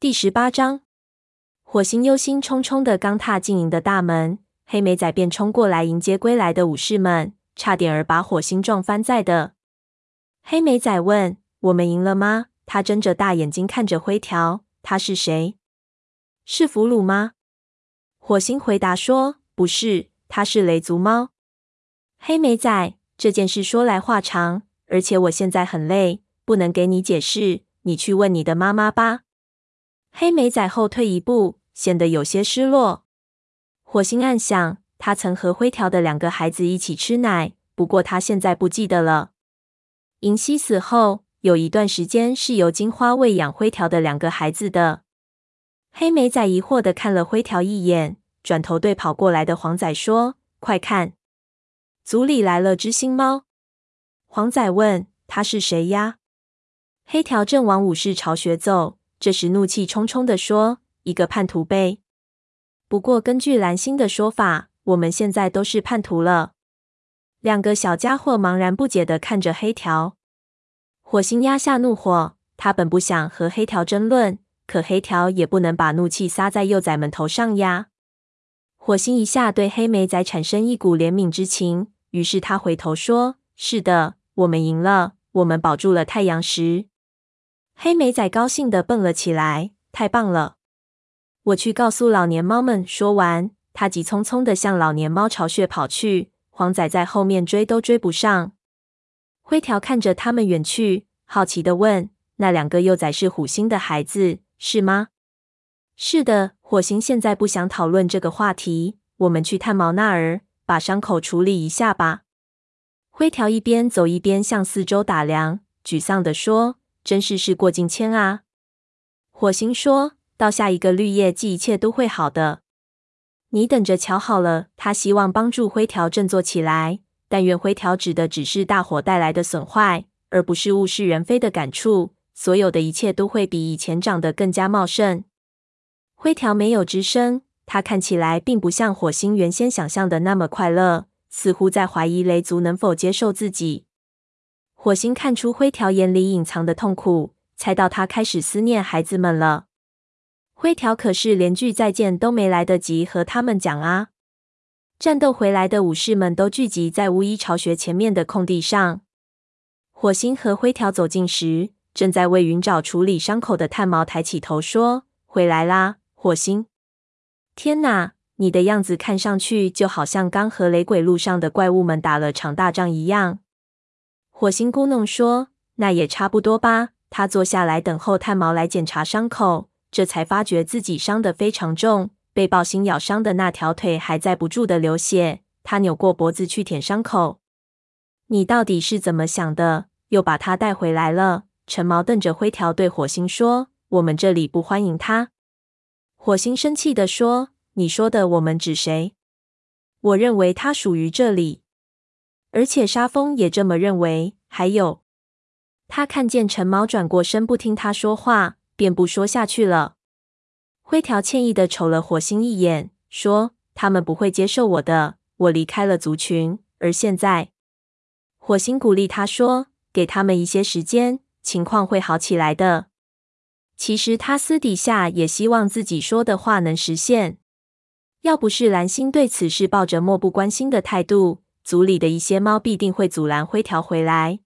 第十八章，火星忧心忡忡的刚踏进营的大门，黑莓仔便冲过来迎接归来的武士们，差点儿把火星撞翻在的。黑莓仔问：“我们赢了吗？”他睁着大眼睛看着灰条：“他是谁？是俘虏吗？”火星回答说：“不是，他是雷族猫。”黑莓仔，这件事说来话长，而且我现在很累，不能给你解释。你去问你的妈妈吧。黑莓仔后退一步，显得有些失落。火星暗想，他曾和灰条的两个孩子一起吃奶，不过他现在不记得了。银希死后，有一段时间是由金花喂养灰条的两个孩子的。黑莓仔疑惑地看了灰条一眼，转头对跑过来的黄仔说：“快看，族里来了只新猫。”黄仔问：“他是谁呀？”黑条正往武士巢穴走。这时，怒气冲冲地说：“一个叛徒呗！不过，根据蓝星的说法，我们现在都是叛徒了。”两个小家伙茫然不解的看着黑条。火星压下怒火，他本不想和黑条争论，可黑条也不能把怒气撒在幼崽们头上呀。火星一下对黑莓仔产生一股怜悯之情，于是他回头说：“是的，我们赢了，我们保住了太阳石。”黑莓仔高兴地蹦了起来，太棒了！我去告诉老年猫们。说完，他急匆匆地向老年猫巢穴跑去。黄仔在后面追都追不上。灰条看着他们远去，好奇地问：“那两个幼崽是火星的孩子，是吗？”“是的。”火星现在不想讨论这个话题。我们去探毛那儿，把伤口处理一下吧。灰条一边走一边向四周打量，沮丧地说。真是事过境迁啊！火星说：“到下一个绿叶季，一切都会好的。你等着瞧好了。”他希望帮助灰条振作起来，但愿灰条指的只是大火带来的损坏，而不是物是人非的感触。所有的一切都会比以前长得更加茂盛。灰条没有吱声，他看起来并不像火星原先想象的那么快乐，似乎在怀疑雷族能否接受自己。火星看出灰条眼里隐藏的痛苦，猜到他开始思念孩子们了。灰条可是连句再见都没来得及和他们讲啊！战斗回来的武士们都聚集在巫医巢穴前面的空地上。火星和灰条走近时，正在为云沼处理伤口的炭毛抬起头说：“回来啦，火星！天哪，你的样子看上去就好像刚和雷鬼路上的怪物们打了场大仗一样。”火星咕哝说：“那也差不多吧。”他坐下来等候炭毛来检查伤口，这才发觉自己伤得非常重，被暴星咬伤的那条腿还在不住地流血。他扭过脖子去舔伤口。“你到底是怎么想的？又把他带回来了？”陈毛瞪着灰条对火星说：“我们这里不欢迎他。”火星生气地说：“你说的我们指谁？我认为他属于这里。”而且沙风也这么认为。还有，他看见橙毛转过身不听他说话，便不说下去了。灰条歉意的瞅了火星一眼，说：“他们不会接受我的。我离开了族群，而现在……”火星鼓励他说：“给他们一些时间，情况会好起来的。”其实他私底下也希望自己说的话能实现。要不是蓝星对此事抱着漠不关心的态度。族里的一些猫必定会阻拦灰条回来。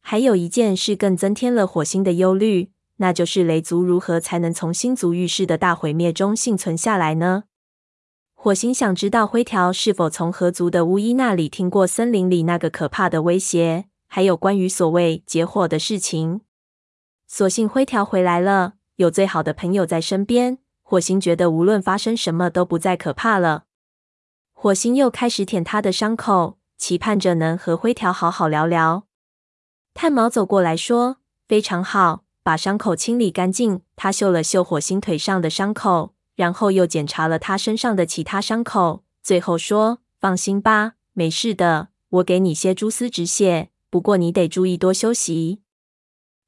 还有一件事更增添了火星的忧虑，那就是雷族如何才能从星族遇事的大毁灭中幸存下来呢？火星想知道灰条是否从河族的巫医那里听过森林里那个可怕的威胁，还有关于所谓结火的事情。所幸灰条回来了，有最好的朋友在身边，火星觉得无论发生什么都不再可怕了。火星又开始舔他的伤口，期盼着能和灰条好好聊聊。炭毛走过来说：“非常好，把伤口清理干净。”他嗅了嗅火星腿上的伤口，然后又检查了他身上的其他伤口，最后说：“放心吧，没事的。我给你些蛛丝止血，不过你得注意多休息。”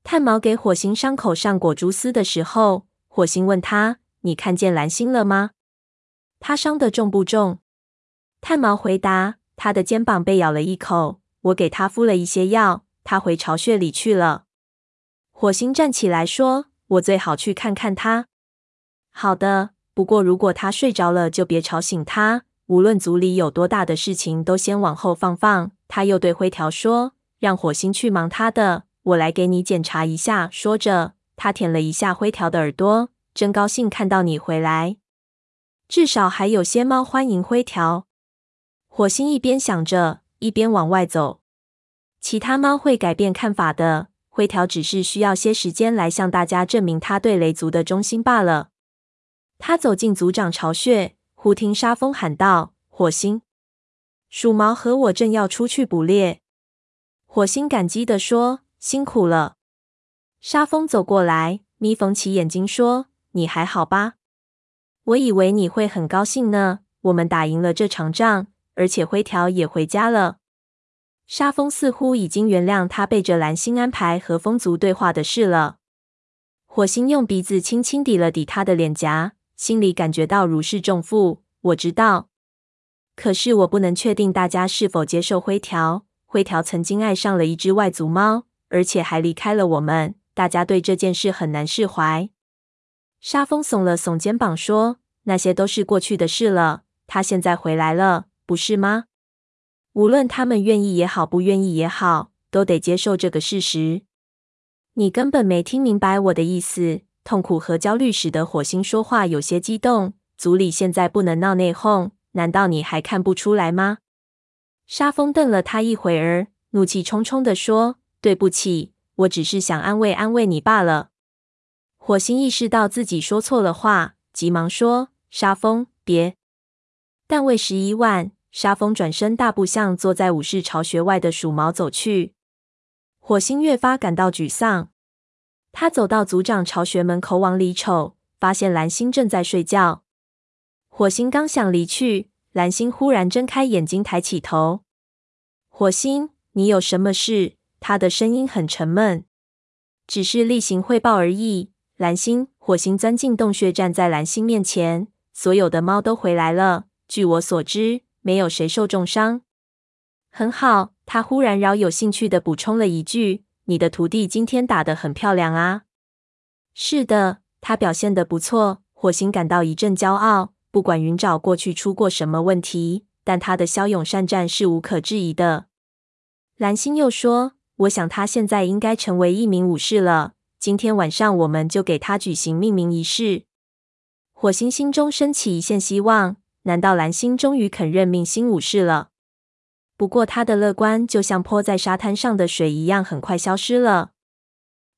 炭毛给火星伤口上裹蛛丝的时候，火星问他：“你看见蓝星了吗？他伤得重不重？”炭毛回答：“他的肩膀被咬了一口，我给他敷了一些药，他回巢穴里去了。”火星站起来说：“我最好去看看他。好的，不过如果他睡着了，就别吵醒他。无论族里有多大的事情，都先往后放放。他又对灰条说：“让火星去忙他的，我来给你检查一下。”说着，他舔了一下灰条的耳朵。真高兴看到你回来，至少还有些猫欢迎灰条。火星一边想着，一边往外走。其他猫会改变看法的，灰条只是需要些时间来向大家证明他对雷族的忠心罢了。他走进族长巢穴，忽听沙风喊道：“火星，鼠毛和我正要出去捕猎。”火星感激地说：“辛苦了。”沙风走过来，眯缝起眼睛说：“你还好吧？我以为你会很高兴呢。我们打赢了这场仗。”而且灰条也回家了。沙风似乎已经原谅他背着蓝星安排和风族对话的事了。火星用鼻子轻轻抵了抵他的脸颊，心里感觉到如释重负。我知道，可是我不能确定大家是否接受灰条。灰条曾经爱上了一只外族猫，而且还离开了我们。大家对这件事很难释怀。沙蜂耸了耸肩膀说：“那些都是过去的事了。他现在回来了。”不是吗？无论他们愿意也好，不愿意也好，都得接受这个事实。你根本没听明白我的意思。痛苦和焦虑使得火星说话有些激动。组里现在不能闹内讧，难道你还看不出来吗？沙峰瞪了他一会儿，怒气冲冲地说：“对不起，我只是想安慰安慰你罢了。”火星意识到自己说错了话，急忙说：“沙峰，别。”但为时已晚。沙风转身，大步向坐在武士巢穴外的鼠毛走去。火星越发感到沮丧。他走到族长巢穴门口，往里瞅，发现蓝星正在睡觉。火星刚想离去，蓝星忽然睁开眼睛，抬起头：“火星，你有什么事？”他的声音很沉闷。“只是例行汇报而已。”蓝星。火星钻进洞穴，站在蓝星面前。所有的猫都回来了。据我所知。没有谁受重伤，很好。他忽然饶有兴趣地补充了一句：“你的徒弟今天打得很漂亮啊。”是的，他表现得不错。火星感到一阵骄傲。不管云沼过去出过什么问题，但他的骁勇善战是无可置疑的。蓝星又说：“我想他现在应该成为一名武士了。今天晚上我们就给他举行命名仪式。”火星心中升起一线希望。难道蓝星终于肯任命新武士了？不过他的乐观就像泼在沙滩上的水一样，很快消失了。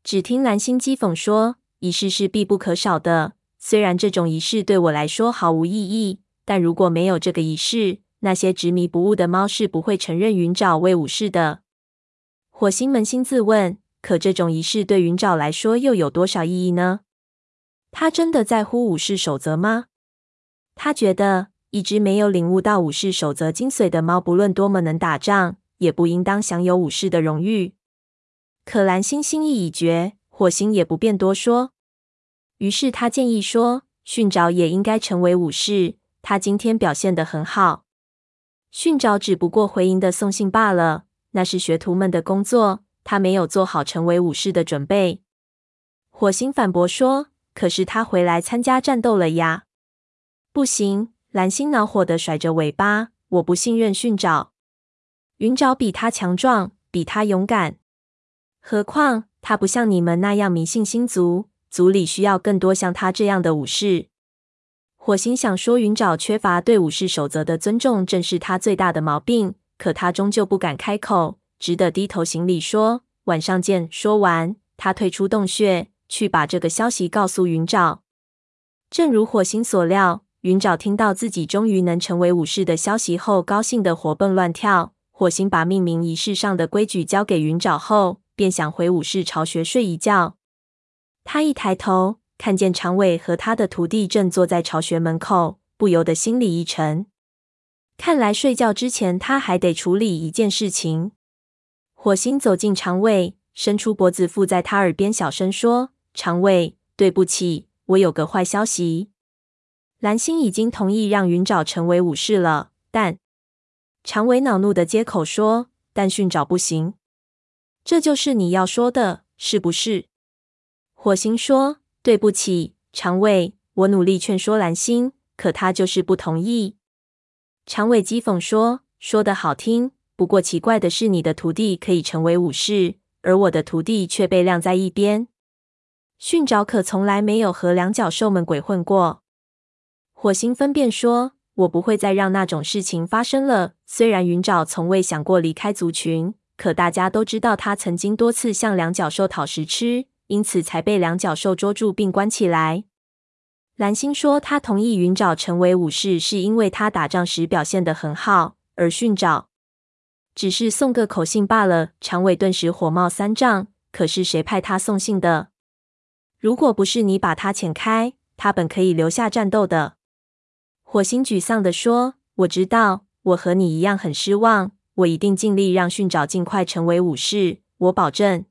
只听蓝星讥讽说：“仪式是必不可少的。虽然这种仪式对我来说毫无意义，但如果没有这个仪式，那些执迷不悟的猫是不会承认云沼为武士的。”火星扪心自问：可这种仪式对云沼来说又有多少意义呢？他真的在乎武士守则吗？他觉得。一只没有领悟到武士守则精髓的猫，不论多么能打仗，也不应当享有武士的荣誉。可蓝星心意已决，火星也不便多说。于是他建议说：“训爪也应该成为武士，他今天表现得很好。”训爪只不过回应的送信罢了，那是学徒们的工作，他没有做好成为武士的准备。火星反驳说：“可是他回来参加战斗了呀，不行。”蓝星恼火地甩着尾巴：“我不信任训爪，云爪比他强壮，比他勇敢。何况他不像你们那样迷信星族，族里需要更多像他这样的武士。”火星想说，云爪缺乏对武士守则的尊重，正是他最大的毛病。可他终究不敢开口，只得低头行礼说：“晚上见。”说完，他退出洞穴，去把这个消息告诉云爪。正如火星所料。云沼听到自己终于能成为武士的消息后，高兴的活蹦乱跳。火星把命名仪式上的规矩交给云沼后，便想回武士巢穴睡一觉。他一抬头，看见长尾和他的徒弟正坐在巢穴门口，不由得心里一沉。看来睡觉之前，他还得处理一件事情。火星走进长尾，伸出脖子附在他耳边，小声说：“长尾，对不起，我有个坏消息。”蓝星已经同意让云沼成为武士了，但长尾恼怒的接口说：“但训爪不行。”这就是你要说的，是不是？火星说：“对不起，长尾，我努力劝说蓝星，可他就是不同意。长尾讥讽说：“说的好听，不过奇怪的是，你的徒弟可以成为武士，而我的徒弟却被晾在一边。训爪可从来没有和两脚兽们鬼混过。”火星分辨说：“我不会再让那种事情发生了。虽然云爪从未想过离开族群，可大家都知道他曾经多次向两脚兽讨食吃，因此才被两脚兽捉住并关起来。”蓝星说：“他同意云爪成为武士，是因为他打仗时表现得很好，而训爪只是送个口信罢了。”长尾顿时火冒三丈。可是谁派他送信的？如果不是你把他遣开，他本可以留下战斗的。火星沮丧地说：“我知道，我和你一样很失望。我一定尽力让训爪尽快成为武士，我保证。”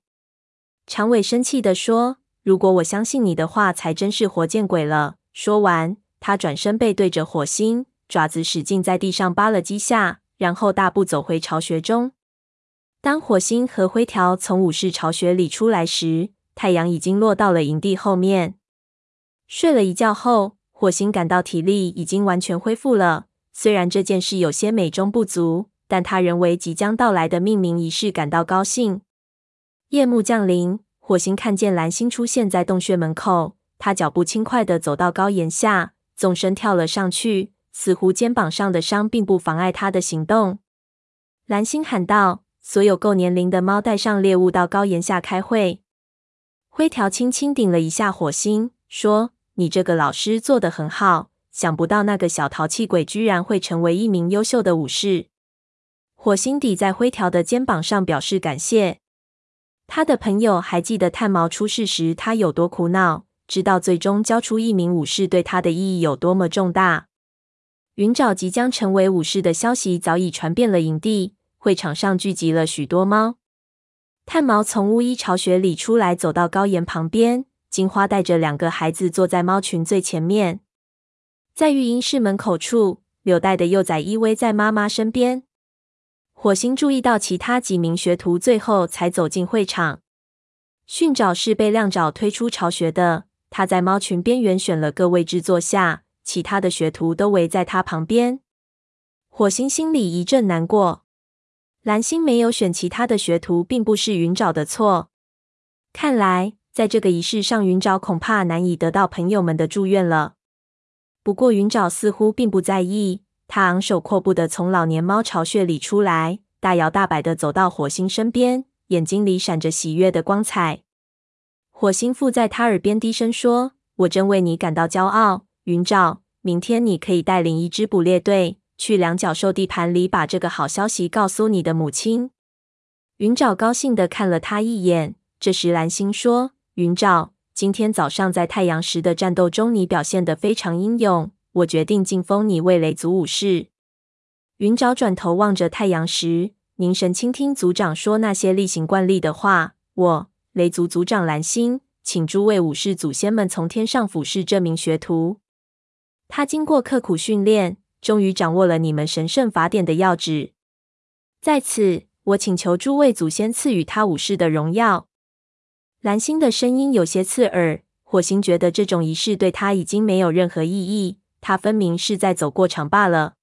长尾生气地说。如果我相信你的话，才真是活见鬼了。说完，他转身背对着火星，爪子使劲在地上扒了几下，然后大步走回巢穴中。当火星和灰条从武士巢穴里出来时，太阳已经落到了营地后面。睡了一觉后，火星感到体力已经完全恢复了。虽然这件事有些美中不足，但他仍为即将到来的命名仪式感到高兴。夜幕降临。火星看见蓝星出现在洞穴门口，他脚步轻快地走到高岩下，纵身跳了上去，似乎肩膀上的伤并不妨碍他的行动。蓝星喊道：“所有够年龄的猫带上猎物到高岩下开会。”灰条轻轻顶了一下火星，说：“你这个老师做得很好，想不到那个小淘气鬼居然会成为一名优秀的武士。”火星底在灰条的肩膀上，表示感谢。他的朋友还记得炭毛出事时他有多苦恼，知道最终教出一名武士对他的意义有多么重大。云爪即将成为武士的消息早已传遍了营地，会场上聚集了许多猫。炭毛从巫医巢穴里出来，走到高岩旁边。金花带着两个孩子坐在猫群最前面，在育婴室门口处，柳带的幼崽依偎在妈妈身边。火星注意到其他几名学徒最后才走进会场。训爪是被亮爪推出巢穴的，他在猫群边缘选了个位置坐下，其他的学徒都围在他旁边。火星心里一阵难过。蓝星没有选其他的学徒，并不是云爪的错。看来在这个仪式上，云爪恐怕难以得到朋友们的祝愿了。不过云爪似乎并不在意。他昂首阔步地从老年猫巢穴里出来，大摇大摆地走到火星身边，眼睛里闪着喜悦的光彩。火星附在他耳边低声说：“我真为你感到骄傲，云爪。明天你可以带领一支捕猎队去两脚兽地盘里，把这个好消息告诉你的母亲。”云爪高兴地看了他一眼。这时蓝星说：“云沼，今天早上在太阳石的战斗中，你表现得非常英勇。”我决定晋封你为雷族武士。云沼转头望着太阳石，凝神倾听族长说那些例行惯例的话。我，雷族族长蓝星，请诸位武士祖先们从天上俯视这名学徒。他经过刻苦训练，终于掌握了你们神圣法典的要旨。在此，我请求诸位祖先赐予他武士的荣耀。蓝星的声音有些刺耳。火星觉得这种仪式对他已经没有任何意义。他分明是在走过场罢了。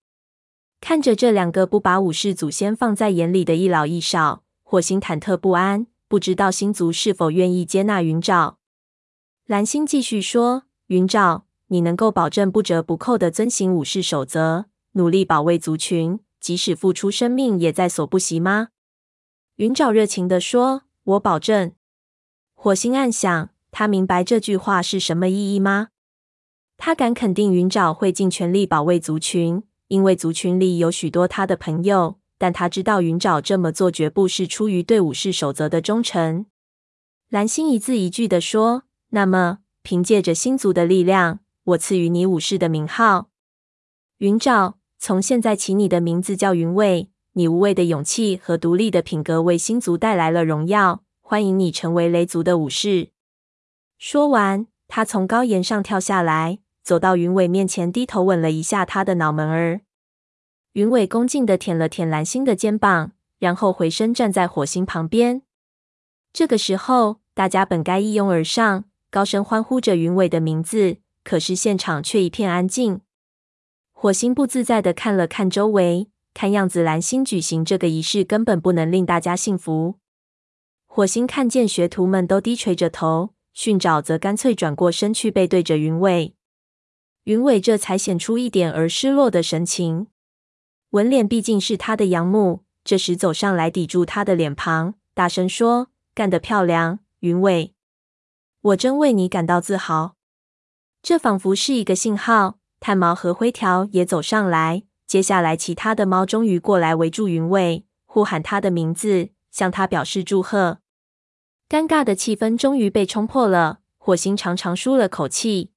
看着这两个不把武士祖先放在眼里的一老一少，火星忐忑不安，不知道星族是否愿意接纳云沼。蓝星继续说：“云沼，你能够保证不折不扣的遵行武士守则，努力保卫族群，即使付出生命也在所不惜吗？”云沼热情地说：“我保证。”火星暗想：他明白这句话是什么意义吗？他敢肯定云沼会尽全力保卫族群，因为族群里有许多他的朋友。但他知道云沼这么做绝不是出于对武士守则的忠诚。蓝星一字一句地说：“那么，凭借着星族的力量，我赐予你武士的名号。云沼，从现在起，你的名字叫云尾。你无畏的勇气和独立的品格为星族带来了荣耀。欢迎你成为雷族的武士。”说完，他从高岩上跳下来。走到云尾面前，低头吻了一下他的脑门儿。云尾恭敬地舔了舔蓝星的肩膀，然后回身站在火星旁边。这个时候，大家本该一拥而上，高声欢呼着云尾的名字。可是现场却一片安静。火星不自在地看了看周围，看样子蓝星举行这个仪式根本不能令大家信服。火星看见学徒们都低垂着头，训爪则干脆转过身去背对着云尾。云尾这才显出一点儿失落的神情。纹脸毕竟是他的养母，这时走上来抵住他的脸庞，大声说：“干得漂亮，云尾！我真为你感到自豪。”这仿佛是一个信号。炭毛和灰条也走上来，接下来其他的猫终于过来围住云尾，呼喊他的名字，向他表示祝贺。尴尬的气氛终于被冲破了。火星长长舒了口气。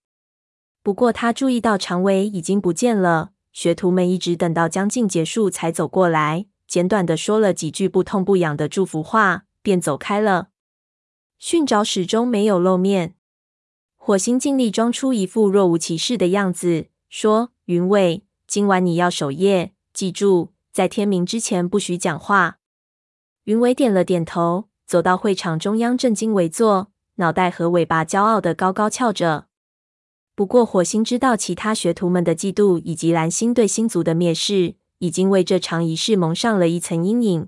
不过他注意到长尾已经不见了。学徒们一直等到将近结束才走过来，简短的说了几句不痛不痒的祝福话，便走开了。训爪始终没有露面。火星尽力装出一副若无其事的样子，说：“云尾，今晚你要守夜，记住，在天明之前不许讲话。”云尾点了点头，走到会场中央，正襟危坐，脑袋和尾巴骄傲的高高翘着。不过，火星知道其他学徒们的嫉妒以及蓝星对星族的蔑视，已经为这场仪式蒙上了一层阴影。